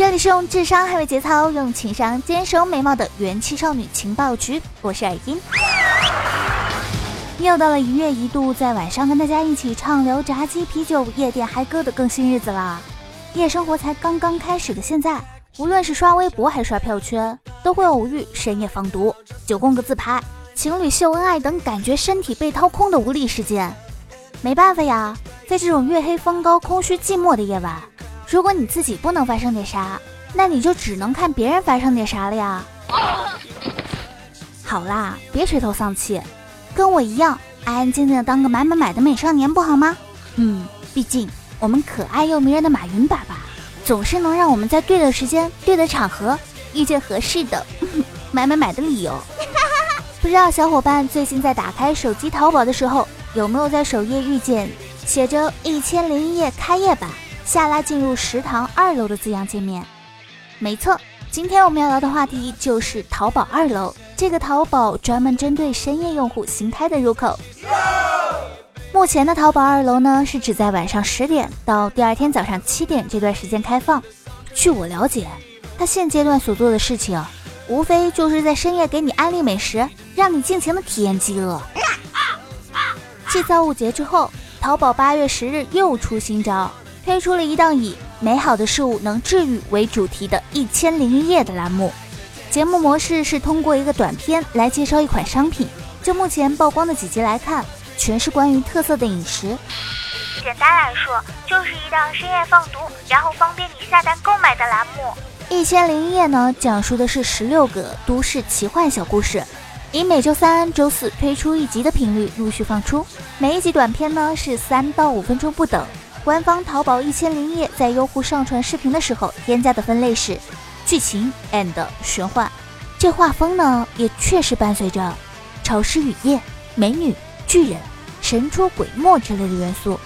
这里是用智商捍卫节操，用情商坚守美貌的元气少女情报局，我是尔音。又到了一月一度在晚上跟大家一起畅聊炸鸡、啤酒、夜店嗨歌的更新日子啦。夜生活才刚刚开始的现在，无论是刷微博还是刷票圈，都会偶遇深夜放毒、九宫格自拍、情侣秀恩爱等感觉身体被掏空的无力事件。没办法呀，在这种月黑风高、空虚寂寞的夜晚。如果你自己不能发生点啥，那你就只能看别人发生点啥了呀。好啦，别垂头丧气，跟我一样安安静静的当个买买买的美少年不好吗？嗯，毕竟我们可爱又迷人的马云爸爸，总是能让我们在对的时间、对的场合遇见合适的 买买买的理由。不知道小伙伴最近在打开手机淘宝的时候，有没有在首页遇见写着“一千零一夜开业版”？下拉进入食堂二楼的字样界面。没错，今天我们要聊的话题就是淘宝二楼。这个淘宝专门针对深夜用户新开的入口。目前的淘宝二楼呢，是只在晚上十点到第二天早上七点这段时间开放。据我了解，它现阶段所做的事情，无非就是在深夜给你安利美食，让你尽情的体验饥饿。继造物节之后，淘宝八月十日又出新招。推出了一档以“美好的事物能治愈”为主题的一千零一夜的栏目。节目模式是通过一个短片来介绍一款商品。就目前曝光的几集来看，全是关于特色的饮食。简单来说，就是一档深夜放毒，然后方便你下单购买的栏目。一千零一夜呢，讲述的是十六个都市奇幻小故事，以每周三、周四推出一集的频率陆续放出。每一集短片呢是三到五分钟不等。官方淘宝一千零一夜在优酷上传视频的时候添加的分类是剧情 and 玄幻，这画风呢也确实伴随着潮湿雨夜、美女、巨人、神出鬼没之类的元素。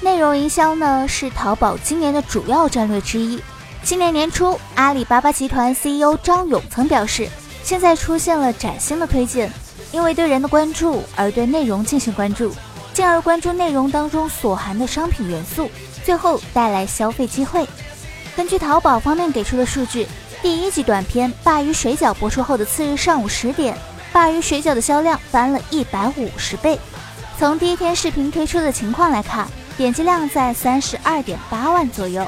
内容营销呢是淘宝今年的主要战略之一。今年年初，阿里巴巴集团 CEO 张勇曾表示，现在出现了崭新的推荐，因为对人的关注而对内容进行关注。进而关注内容当中所含的商品元素，最后带来消费机会。根据淘宝方面给出的数据，第一集短片《鲅鱼水饺》播出后的次日上午十点，鲅鱼水饺的销量翻了一百五十倍。从第一天视频推出的情况来看，点击量在三十二点八万左右。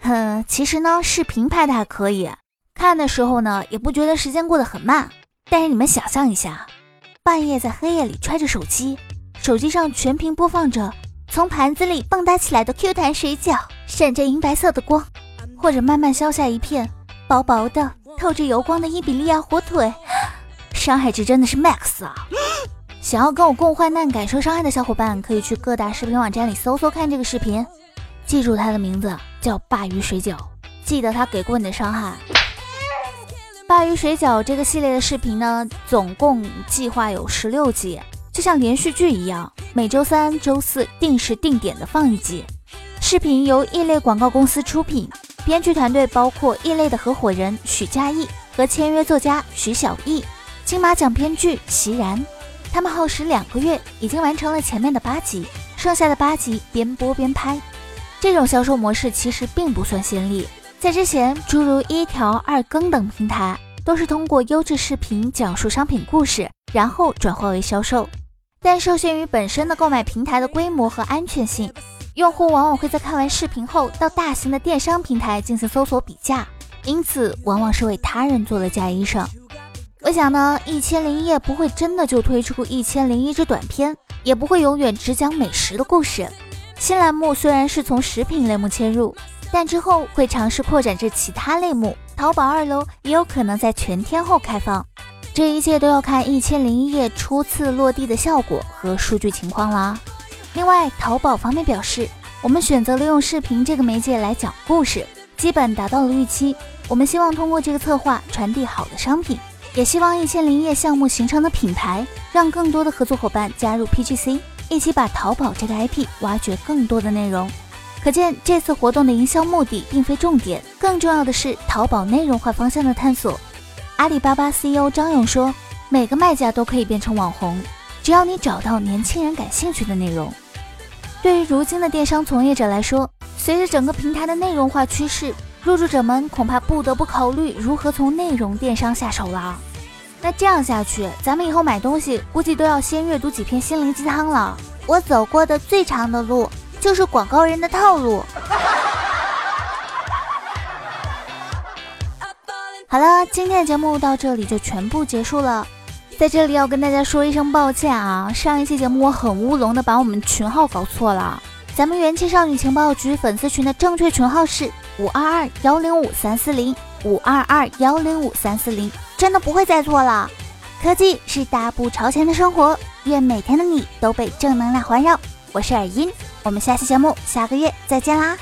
哼，其实呢，视频拍的还可以，看的时候呢，也不觉得时间过得很慢。但是你们想象一下，半夜在黑夜里揣着手机。手机上全屏播放着从盘子里蹦跶起来的 Q 弹水饺，闪着银白色的光，或者慢慢消下一片薄薄的、透着油光的伊比利亚火腿，伤害值真的是 max 啊！想要跟我共患难、感受伤害的小伙伴，可以去各大视频网站里搜搜看这个视频，记住它的名字叫鲅鱼水饺，记得它给过你的伤害。鲅鱼水饺这个系列的视频呢，总共计划有十六集。就像连续剧一样，每周三、周四定时定点的放一集。视频由异类广告公司出品，编剧团队包括异类的合伙人许嘉译和签约作家徐小艺，金马奖编剧席然。他们耗时两个月，已经完成了前面的八集，剩下的八集边播边拍。这种销售模式其实并不算先例，在之前，诸如一条、二更等平台都是通过优质视频讲述商品故事，然后转化为销售。但受限于本身的购买平台的规模和安全性，用户往往会在看完视频后到大型的电商平台进行搜索比价，因此往往是为他人做了嫁衣裳。我想呢，一千零一夜不会真的就推出一千零一只短片，也不会永远只讲美食的故事。新栏目虽然是从食品类目切入，但之后会尝试扩展至其他类目。淘宝二楼也有可能在全天候开放。这一切都要看一千零一夜初次落地的效果和数据情况啦。另外，淘宝方面表示，我们选择了用视频这个媒介来讲故事，基本达到了预期。我们希望通过这个策划传递好的商品，也希望一千零一夜项目形成的品牌，让更多的合作伙伴加入 PGC，一起把淘宝这个 IP 挖掘更多的内容。可见这次活动的营销目的并非重点，更重要的是淘宝内容化方向的探索。阿里巴巴 CEO 张勇说：“每个卖家都可以变成网红，只要你找到年轻人感兴趣的内容。”对于如今的电商从业者来说，随着整个平台的内容化趋势，入驻者们恐怕不得不考虑如何从内容电商下手了。那这样下去，咱们以后买东西估计都要先阅读几篇心灵鸡汤了。我走过的最长的路。就是广告人的套路。好了，今天的节目到这里就全部结束了。在这里要跟大家说一声抱歉啊，上一期节目我很乌龙的把我们群号搞错了。咱们元气少女情报局粉丝群的正确群号是五二二幺零五三四零五二二幺零五三四零，真的不会再错了。科技是大步朝前的生活，愿每天的你都被正能量环绕。我是尔音。我们下期节目下个月再见啦！